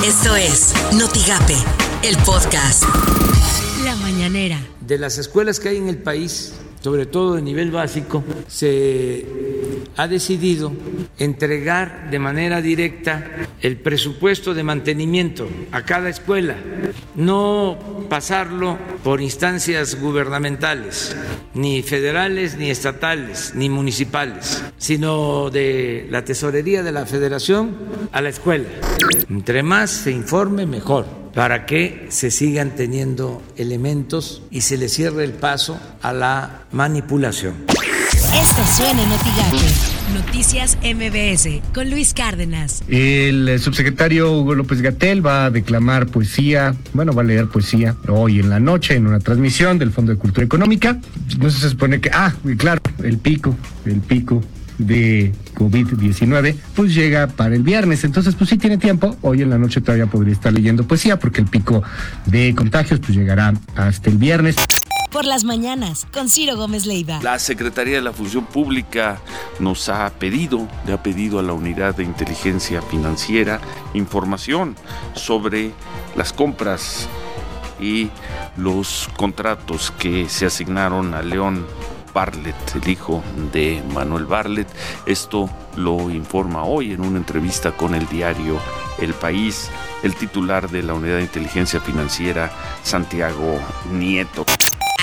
Esto es Notigape, el podcast. La mañanera. De las escuelas que hay en el país, sobre todo de nivel básico, se ha decidido entregar de manera directa el presupuesto de mantenimiento a cada escuela, no pasarlo por instancias gubernamentales, ni federales, ni estatales, ni municipales, sino de la tesorería de la federación a la escuela. Entre más se informe, mejor para que se sigan teniendo elementos y se le cierre el paso a la manipulación. Esto suena en Noticias MBS con Luis Cárdenas. El subsecretario Hugo López Gatel va a declamar poesía, bueno, va a leer poesía hoy en la noche en una transmisión del Fondo de Cultura Económica. No se supone que, ah, claro, el pico, el pico de COVID-19, pues llega para el viernes. Entonces, pues sí tiene tiempo. Hoy en la noche todavía podría estar leyendo poesía porque el pico de contagios pues llegará hasta el viernes. Por las mañanas, con Ciro Gómez Leiva. La Secretaría de la Función Pública nos ha pedido, le ha pedido a la Unidad de Inteligencia Financiera información sobre las compras y los contratos que se asignaron a León Barlet, el hijo de Manuel Barlet. Esto lo informa hoy en una entrevista con el diario El País el titular de la Unidad de Inteligencia Financiera, Santiago Nieto.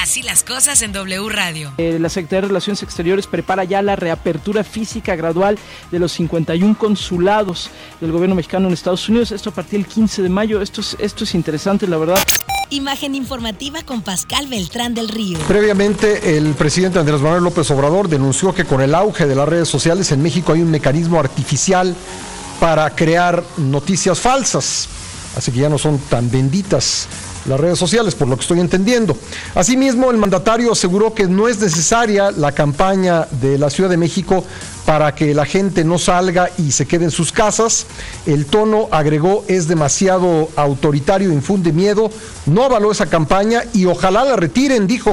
Así las cosas en W Radio. Eh, la Secretaría de Relaciones Exteriores prepara ya la reapertura física gradual de los 51 consulados del gobierno mexicano en Estados Unidos. Esto a partir del 15 de mayo. Esto es, esto es interesante, la verdad. Imagen informativa con Pascal Beltrán del Río. Previamente, el presidente Andrés Manuel López Obrador denunció que con el auge de las redes sociales en México hay un mecanismo artificial para crear noticias falsas. Así que ya no son tan benditas las redes sociales, por lo que estoy entendiendo. Asimismo, el mandatario aseguró que no es necesaria la campaña de la Ciudad de México para que la gente no salga y se quede en sus casas. El tono, agregó, es demasiado autoritario, infunde miedo. No avaló esa campaña y ojalá la retiren, dijo.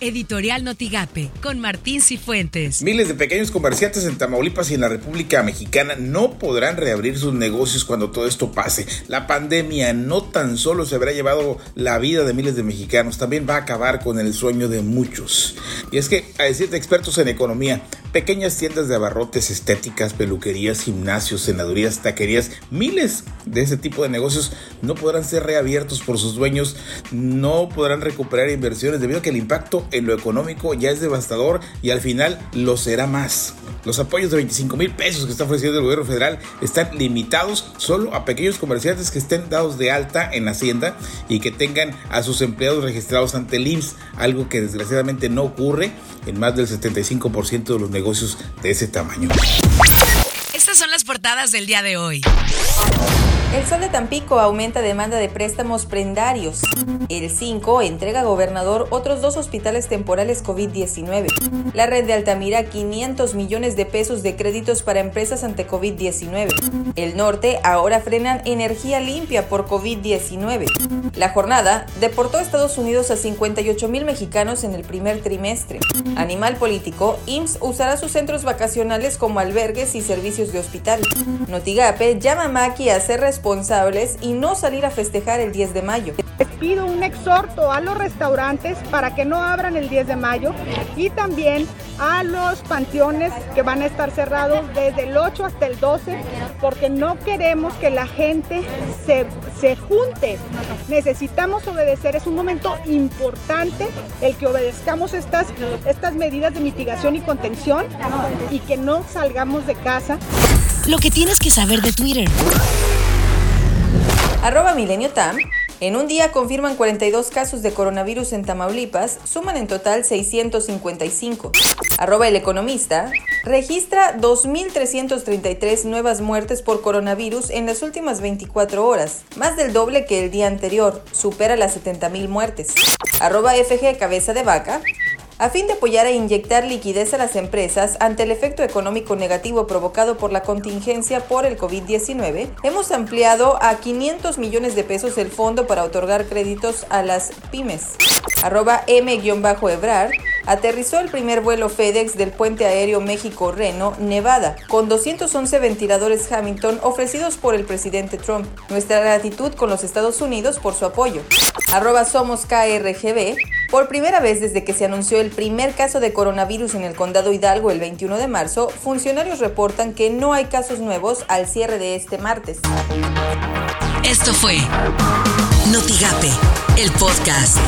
Editorial Notigape, con Martín Cifuentes. Miles de pequeños comerciantes en Tamaulipas y en la República Mexicana no podrán reabrir sus negocios cuando todo esto pase. La pandemia no tan solo se habrá llevado la vida de miles de mexicanos, también va a acabar con el sueño de muchos. Y es que, a decir de expertos en economía, pequeñas tiendas de abarrotes, estéticas, peluquerías, gimnasios, senadurías, taquerías, miles de ese tipo de negocios no podrán ser reabiertos por sus dueños, no podrán recuperar inversiones debido a que el impacto en lo económico ya es devastador y al final lo será más. Los apoyos de 25 mil pesos que está ofreciendo el gobierno federal están limitados solo a pequeños comerciantes que estén dados de alta en Hacienda y que tengan a sus empleados registrados ante el IMSS, algo que desgraciadamente no ocurre en más del 75% de los negocios de ese tamaño. Estas son las portadas del día de hoy. El Sol de Tampico aumenta demanda de préstamos prendarios. El 5 entrega a gobernador otros dos hospitales temporales COVID-19. La red de Altamira 500 millones de pesos de créditos para empresas ante COVID-19. El norte ahora frenan energía limpia por COVID-19. La jornada deportó a Estados Unidos a 58 mil mexicanos en el primer trimestre. Animal político, IMSS usará sus centros vacacionales como albergues y servicios de hospital. Notigape llama a Maki a ser responsables y no salir a festejar el 10 de mayo. Les pido un exhorto a los restaurantes para que no abran el 10 de mayo y también a los panteones que van a estar cerrados desde el 8 hasta el 12 porque no queremos que la gente se, se junte. Necesitamos obedecer, es un momento importante el que obedezcamos estas, estas medidas de mitigación y contención y que no salgamos de casa. Lo que tienes que saber de Twitter. Arroba Milenio Tam. En un día confirman 42 casos de coronavirus en Tamaulipas, suman en total 655. Arroba el economista. Registra 2.333 nuevas muertes por coronavirus en las últimas 24 horas, más del doble que el día anterior, supera las 70.000 muertes. Arroba FG Cabeza de Vaca. A fin de apoyar e inyectar liquidez a las empresas ante el efecto económico negativo provocado por la contingencia por el COVID-19, hemos ampliado a 500 millones de pesos el fondo para otorgar créditos a las pymes. Arroba M-Ebrar aterrizó el primer vuelo FedEx del puente aéreo México-Reno, Nevada, con 211 ventiladores Hamilton ofrecidos por el presidente Trump. Nuestra gratitud con los Estados Unidos por su apoyo. Arroba somos KRGB. Por primera vez desde que se anunció el primer caso de coronavirus en el condado Hidalgo el 21 de marzo, funcionarios reportan que no hay casos nuevos al cierre de este martes. Esto fue Notigape, el podcast.